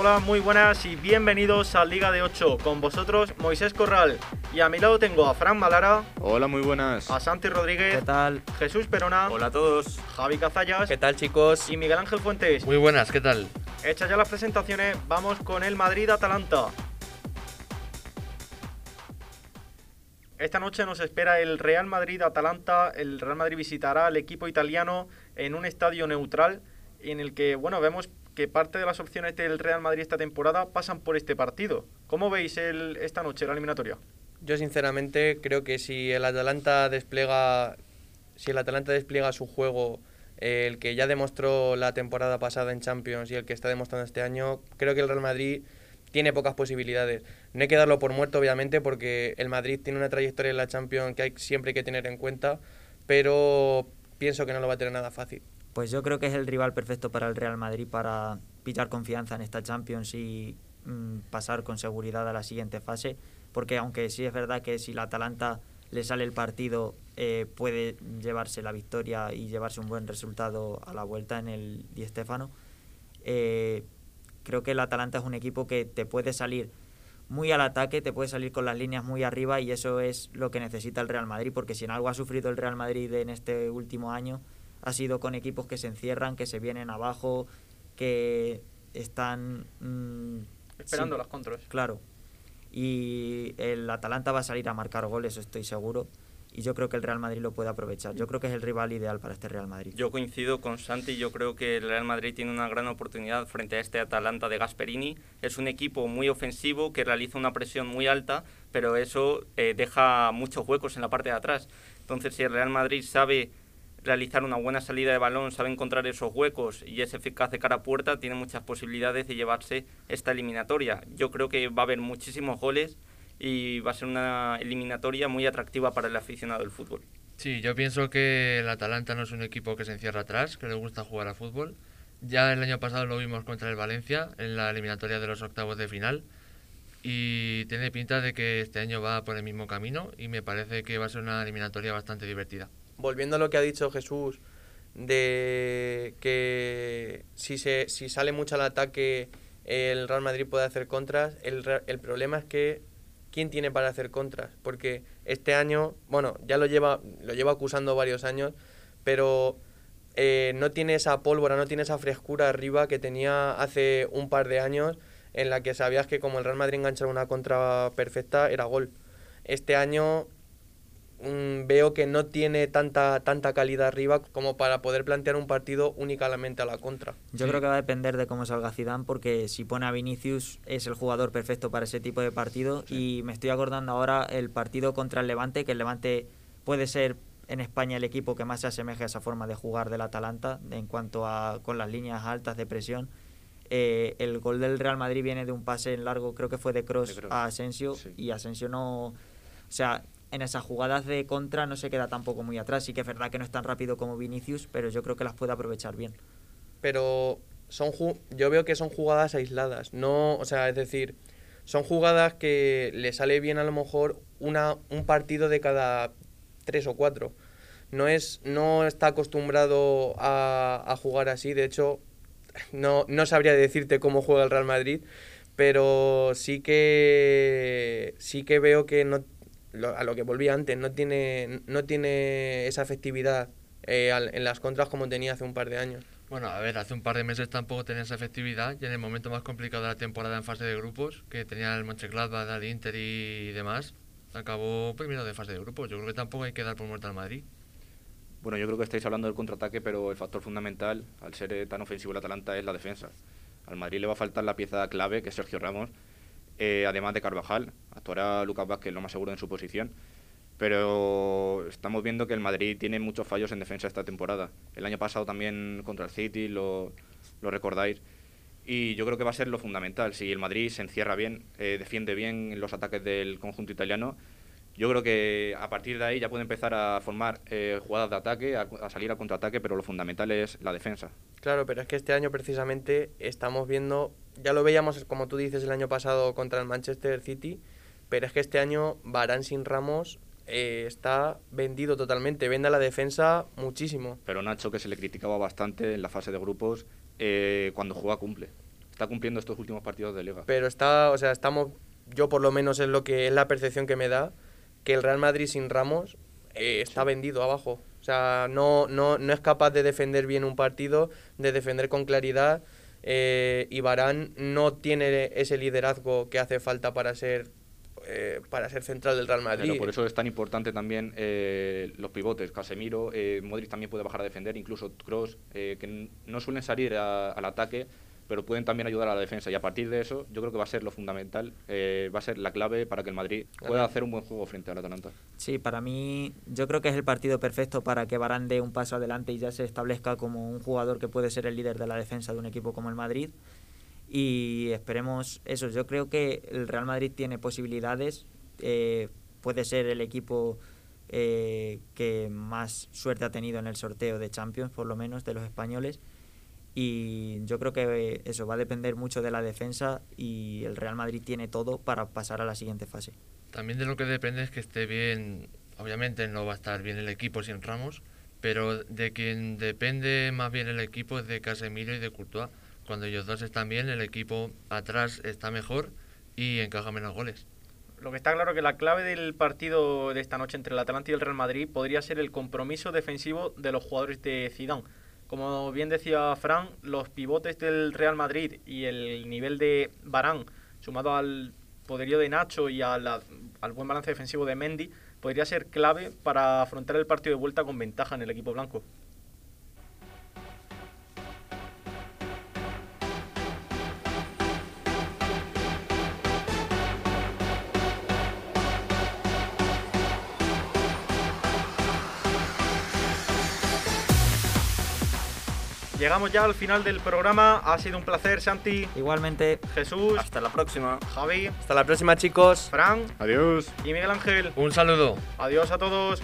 Hola, muy buenas y bienvenidos a Liga de 8. Con vosotros Moisés Corral. Y a mi lado tengo a Fran Malara. Hola, muy buenas. A Santi Rodríguez. ¿Qué tal? Jesús Perona. Hola a todos. Javi Cazallas. ¿Qué tal, chicos? Y Miguel Ángel Fuentes. Muy buenas, ¿qué tal? Hechas ya las presentaciones, vamos con el Madrid-Atalanta. Esta noche nos espera el Real Madrid-Atalanta. El Real Madrid visitará al equipo italiano en un estadio neutral en el que, bueno, vemos que parte de las opciones del Real Madrid esta temporada pasan por este partido. ¿Cómo veis el, esta noche la eliminatoria? Yo sinceramente creo que si el Atalanta despliega si el Atalanta despliega su juego el que ya demostró la temporada pasada en Champions y el que está demostrando este año, creo que el Real Madrid tiene pocas posibilidades. No hay que darlo por muerto, obviamente, porque el Madrid tiene una trayectoria en la Champions que hay, siempre hay que tener en cuenta, pero pienso que no lo va a tener nada fácil. Pues yo creo que es el rival perfecto para el Real Madrid para pillar confianza en esta Champions y mm, pasar con seguridad a la siguiente fase, porque aunque sí es verdad que si la Atalanta le sale el partido eh, puede llevarse la victoria y llevarse un buen resultado a la vuelta en el Di Stéfano, eh, creo que el Atalanta es un equipo que te puede salir muy al ataque, te puede salir con las líneas muy arriba y eso es lo que necesita el Real Madrid, porque si en algo ha sufrido el Real Madrid en este último año ha sido con equipos que se encierran, que se vienen abajo, que están... Mmm, Esperando sí, las contras. Claro. Y el Atalanta va a salir a marcar goles, estoy seguro. Y yo creo que el Real Madrid lo puede aprovechar. Yo creo que es el rival ideal para este Real Madrid. Yo coincido con Santi, yo creo que el Real Madrid tiene una gran oportunidad frente a este Atalanta de Gasperini. Es un equipo muy ofensivo que realiza una presión muy alta, pero eso eh, deja muchos huecos en la parte de atrás. Entonces, si el Real Madrid sabe realizar una buena salida de balón, sabe encontrar esos huecos y es eficaz de cara a puerta, tiene muchas posibilidades de llevarse esta eliminatoria. Yo creo que va a haber muchísimos goles y va a ser una eliminatoria muy atractiva para el aficionado del fútbol. Sí, yo pienso que el Atalanta no es un equipo que se encierra atrás, que le gusta jugar a fútbol. Ya el año pasado lo vimos contra el Valencia en la eliminatoria de los octavos de final y tiene pinta de que este año va por el mismo camino y me parece que va a ser una eliminatoria bastante divertida volviendo a lo que ha dicho Jesús, de que si, se, si sale mucho al ataque el Real Madrid puede hacer contras, el, el problema es que ¿quién tiene para hacer contras? Porque este año, bueno, ya lo lleva, lo lleva acusando varios años, pero eh, no tiene esa pólvora, no tiene esa frescura arriba que tenía hace un par de años en la que sabías que como el Real Madrid enganchaba una contra perfecta era gol. Este año Veo que no tiene tanta, tanta calidad arriba como para poder plantear un partido únicamente a la contra. Yo creo que va a depender de cómo salga Zidane porque si pone a Vinicius es el jugador perfecto para ese tipo de partido. Y me estoy acordando ahora el partido contra el Levante, que el Levante puede ser en España el equipo que más se asemeja a esa forma de jugar del Atalanta en cuanto a con las líneas altas de presión. Eh, el gol del Real Madrid viene de un pase en largo, creo que fue de Cross a Asensio y Asensio no... O sea, en esas jugadas de contra no se queda tampoco muy atrás. Sí que es verdad que no es tan rápido como Vinicius, pero yo creo que las puede aprovechar bien. Pero son yo veo que son jugadas aisladas, no, o sea, es decir, son jugadas que le sale bien a lo mejor una, un partido de cada tres o cuatro. No, es, no está acostumbrado a, a jugar así, de hecho, no, no sabría decirte cómo juega el Real Madrid, pero sí que sí que veo que no a lo que volví antes, no tiene, no tiene esa efectividad eh, en las contras como tenía hace un par de años. Bueno, a ver, hace un par de meses tampoco tenía esa efectividad y en el momento más complicado de la temporada en fase de grupos, que tenía el Mönchengladbach, el Inter y demás, acabó primero de fase de grupos. Yo creo que tampoco hay que dar por muerto al Madrid. Bueno, yo creo que estáis hablando del contraataque, pero el factor fundamental, al ser eh, tan ofensivo el Atalanta, es la defensa. Al Madrid le va a faltar la pieza clave, que es Sergio Ramos, eh, además de Carvajal. Actuará Lucas Vázquez lo más seguro en su posición. Pero estamos viendo que el Madrid tiene muchos fallos en defensa esta temporada. El año pasado también contra el City, lo, lo recordáis. Y yo creo que va a ser lo fundamental. Si el Madrid se encierra bien, eh, defiende bien los ataques del conjunto italiano, yo creo que a partir de ahí ya puede empezar a formar eh, jugadas de ataque, a, a, salir a contraataque, pero lo fundamental es la defensa. Claro, pero es que este año precisamente estamos viendo ya lo veíamos, como tú dices, el año pasado contra el Manchester City, pero es que este año Barán sin Ramos eh, está vendido totalmente, vende a la defensa muchísimo. Pero Nacho, que se le criticaba bastante en la fase de grupos, eh, cuando juega cumple. está cumpliendo estos últimos partidos de liga. Pero está, o sea, estamos, yo por lo menos es lo que es la percepción que me da, que el Real Madrid sin Ramos eh, está vendido abajo. O sea, no, no, no es capaz de defender bien un partido, de defender con claridad. eh, y Barán no tiene ese liderazgo que hace falta para ser eh, para ser central del Real Madrid. Pero por eso es tan importante también eh, los pivotes. Casemiro, eh, Modric también puede bajar a defender, incluso Cross, que n- no suelen salir a- al ataque, pero pueden también ayudar a la defensa. Y a partir de eso, yo creo que va a ser lo fundamental, eh, va a ser la clave para que el Madrid pueda hacer un buen juego frente al Atalanta. Sí, para mí yo creo que es el partido perfecto para que Varane dé un paso adelante y ya se establezca como un jugador que puede ser el líder de la defensa de un equipo como el Madrid. Y esperemos eso. Yo creo que el Real Madrid tiene posibilidades. eh, puede ser el equipo eh, que más suerte ha tenido en el sorteo de Champions, por lo menos, de los españoles. Y yo creo que eh, eso va a depender mucho de la defensa y el Real Madrid tiene todo para pasar a la siguiente fase. También de lo que depende es que esté bien, obviamente no va a estar bien el equipo sin Ramos, pero de quien depende más bien el equipo es de Casemiro y de Courtois. Cuando ellos dos están bien, el equipo atrás está mejor y encaja menos goles. Lo que está claro que la clave del partido de esta noche entre el Atalanta y el Real Madrid podría ser el compromiso defensivo de los jugadores de Zidane. Como bien decía Fran, los pivotes del Real Madrid y el nivel de Barán, sumado al poderío de Nacho y al buen balance defensivo de Mendy, podría ser clave para afrontar el partido de vuelta con ventaja en el equipo blanco. Llegamos ya al final del programa. Ha sido un placer, Santi, Igualmente, Jesús, Hasta la próxima. Javi, Hasta la próxima, chicos. Fran Adiós. y Miguel Ángel. Un saludo. Adiós a todos.